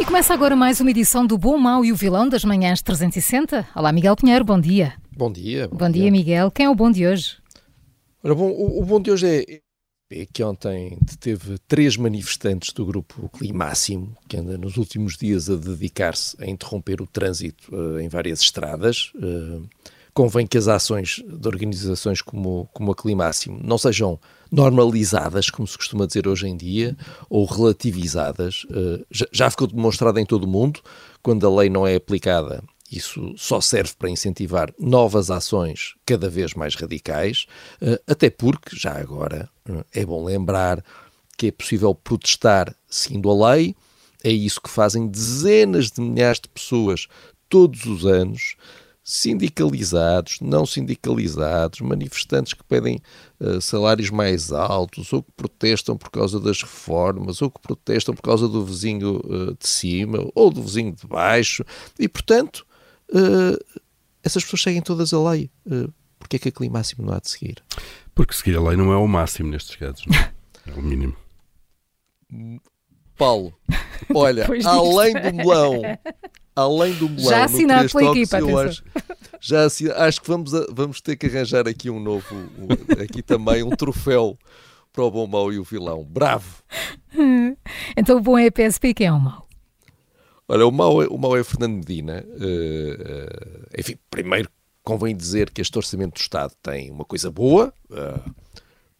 E começa agora mais uma edição do Bom, Mau e o Vilão das Manhãs 360. Olá, Miguel Pinheiro, bom dia. Bom dia. Bom, bom dia, dia, Miguel. Quem é o bom de hoje? Ora, bom, o, o bom de hoje é, é que ontem teve três manifestantes do grupo Climáximo, que anda nos últimos dias a dedicar-se a interromper o trânsito uh, em várias estradas. Uh, convém que as ações de organizações como, como a Climáximo não sejam normalizadas, como se costuma dizer hoje em dia, ou relativizadas. Uh, já, ficou demonstrado em todo o mundo, quando a lei não é aplicada, isso só serve para incentivar novas ações cada vez mais radicais, uh, até porque, já agora, uh, é bom lembrar que é possível protestar seguindo a lei, é isso que fazem dezenas de milhares de pessoas todos os anos, sindicalizados, não sindicalizados, manifestantes que pedem uh, salários mais altos, ou que protestam por causa das reformas, ou que protestam por causa do vizinho uh, de cima, ou do vizinho de baixo, e portanto, uh, essas pessoas seguem todas a lei. Uh, Porquê é que aquele máximo não há de seguir? Porque seguir a lei não é o máximo nestes casos, não é? é o mínimo. Paulo, olha, além do melão, além do melão. Já assinado pela equipa, eu acho, já assin... acho que vamos, a... vamos ter que arranjar aqui um novo, um... aqui também um troféu para o bom, mau e o vilão. Bravo! então o bom é a PSP, quem é o mau? Olha, o mau é, o mau é Fernando Medina. Uh, uh, enfim, primeiro convém dizer que este Orçamento do Estado tem uma coisa boa. Uh,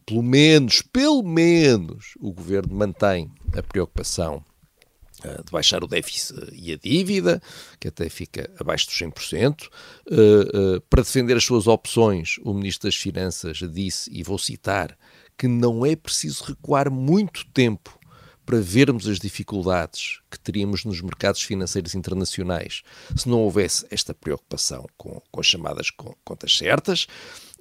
pelo menos, pelo menos, o Governo mantém a preocupação de baixar o déficit e a dívida, que até fica abaixo dos 100%. Uh, uh, para defender as suas opções, o Ministro das Finanças disse, e vou citar, que não é preciso recuar muito tempo para vermos as dificuldades que teríamos nos mercados financeiros internacionais se não houvesse esta preocupação com, com as chamadas contas certas.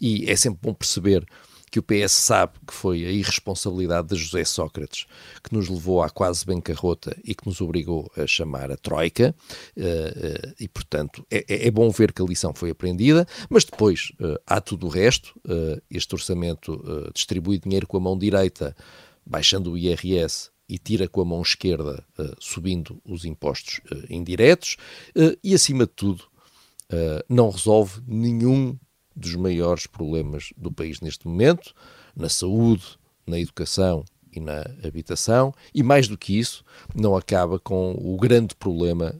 E é sempre bom perceber que o PS sabe que foi a irresponsabilidade de José Sócrates que nos levou à quase bancarrota e que nos obrigou a chamar a Troika, uh, uh, e portanto é, é, é, bom ver que a lição foi aprendida, mas depois uh, há tudo o resto. este orçamento distribui dinheiro com a mão direita, baixando o IRS e tira com a mão esquerda, uh, subindo os impostos uh, indiretos, uh, e acima de tudo, não resolve nenhum dos maiores problemas do país neste momento, na saúde, na educação e na habitação, e mais do que isso, não acaba com o grande problema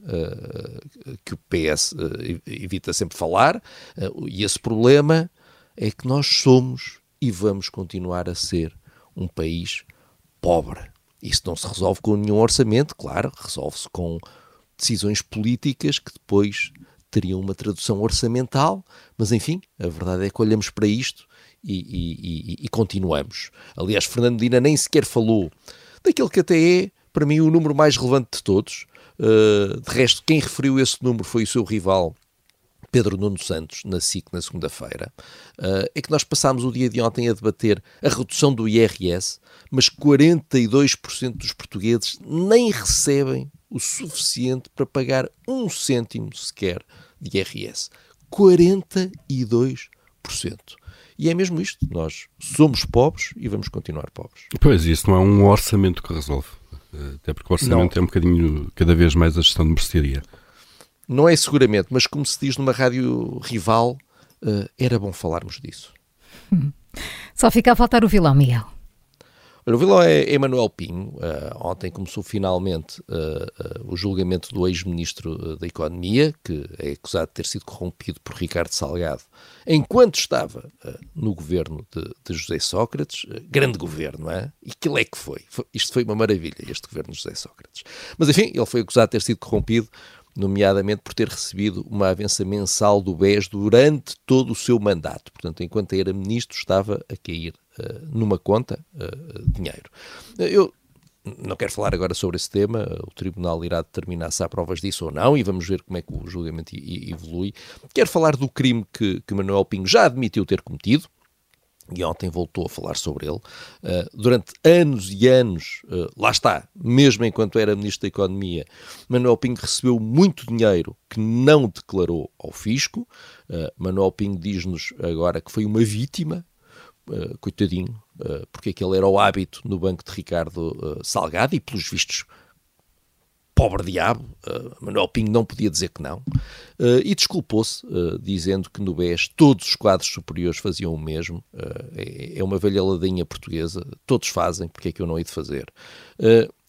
que o PS evita sempre falar, e esse problema é que nós somos e vamos continuar a ser um país pobre. Isso não se resolve com nenhum orçamento, claro, resolve-se com decisões políticas que depois teriam uma tradução orçamental, mas enfim, a verdade é que olhamos para isto e, e, e, e continuamos. Aliás, Fernando Dina nem sequer falou daquele que até é, para mim, o número mais relevante de todos. Uh, de resto, quem referiu esse número foi o seu rival Pedro Nuno Santos, na SIC, na segunda-feira, é que nós passámos o dia de ontem a debater a redução do IRS, mas 42% dos portugueses nem recebem o suficiente para pagar um cêntimo sequer de IRS. 42%. E é mesmo isto. Nós somos pobres e vamos continuar pobres. Pois, isso não é um orçamento que resolve. Eh, até porque o orçamento não. é um bocadinho, cada vez mais a gestão de mercearia não é seguramente, mas como se diz numa rádio rival, uh, era bom falarmos disso. Hum. Só fica a faltar o vilão, Miguel. O vilão é Emanuel Pinho. Uh, ontem começou finalmente uh, o julgamento do ex-ministro da Economia, que é acusado de ter sido corrompido por Ricardo Salgado, enquanto estava no governo de, de José Sócrates. grande governo, é? E que é que foi? foi? Isto foi uma maravilha, este governo de José Sócrates. Mas enfim, ele foi acusado de ter sido corrompido nomeadamente por ter recebido uma avença mensal do BES durante todo o seu mandato. Portanto, enquanto era ministro, estava a cair uh, numa conta uh, dinheiro. Eu não quero falar agora sobre esse tema, o Tribunal irá determinar se há provas disso ou não e vamos ver como é que o julgamento evolui. Quero falar do crime que, que Manuel Pinho já admitiu ter cometido, e ontem voltou a falar sobre ele. Uh, durante anos e anos, uh, lá está, mesmo enquanto era Ministro da Economia, Manuel Pinho recebeu muito dinheiro que não declarou ao fisco. Uh, Manuel Pinho diz-nos agora que foi uma vítima, coitadinho, porque aquele era o hábito no banco de Ricardo Salgado e, pelos vistos, pobre diabo, uh, Manuel Pinho não podia dizer que não, uh, e desculpou-se, uh, dizendo que no BES todos os quadros superiores faziam o mesmo. É, é, uma velha ladinha portuguesa, todos fazem, porque é que eu não hei de fazer?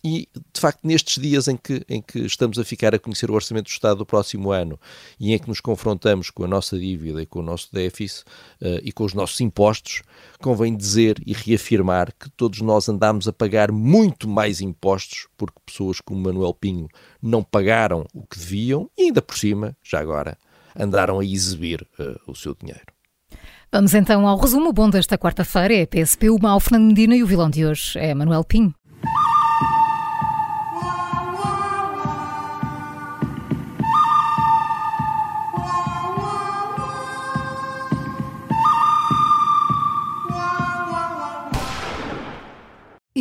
E, de facto, nestes dias em que, em que estamos a ficar a conhecer o Orçamento do Estado do próximo ano e em que nos confrontamos com a nossa dívida e com o nosso déficit uh, e com os nossos impostos, convém dizer e reafirmar que todos nós andamos a pagar muito mais impostos porque pessoas como Manuel Pinho não pagaram o que deviam e, ainda por cima, já agora, andaram a exibir uh, o seu dinheiro. Vamos então ao resumo bom desta quarta-feira. É PSP, o Mal Fernando Medina e o vilão de hoje é Manuel Pinho.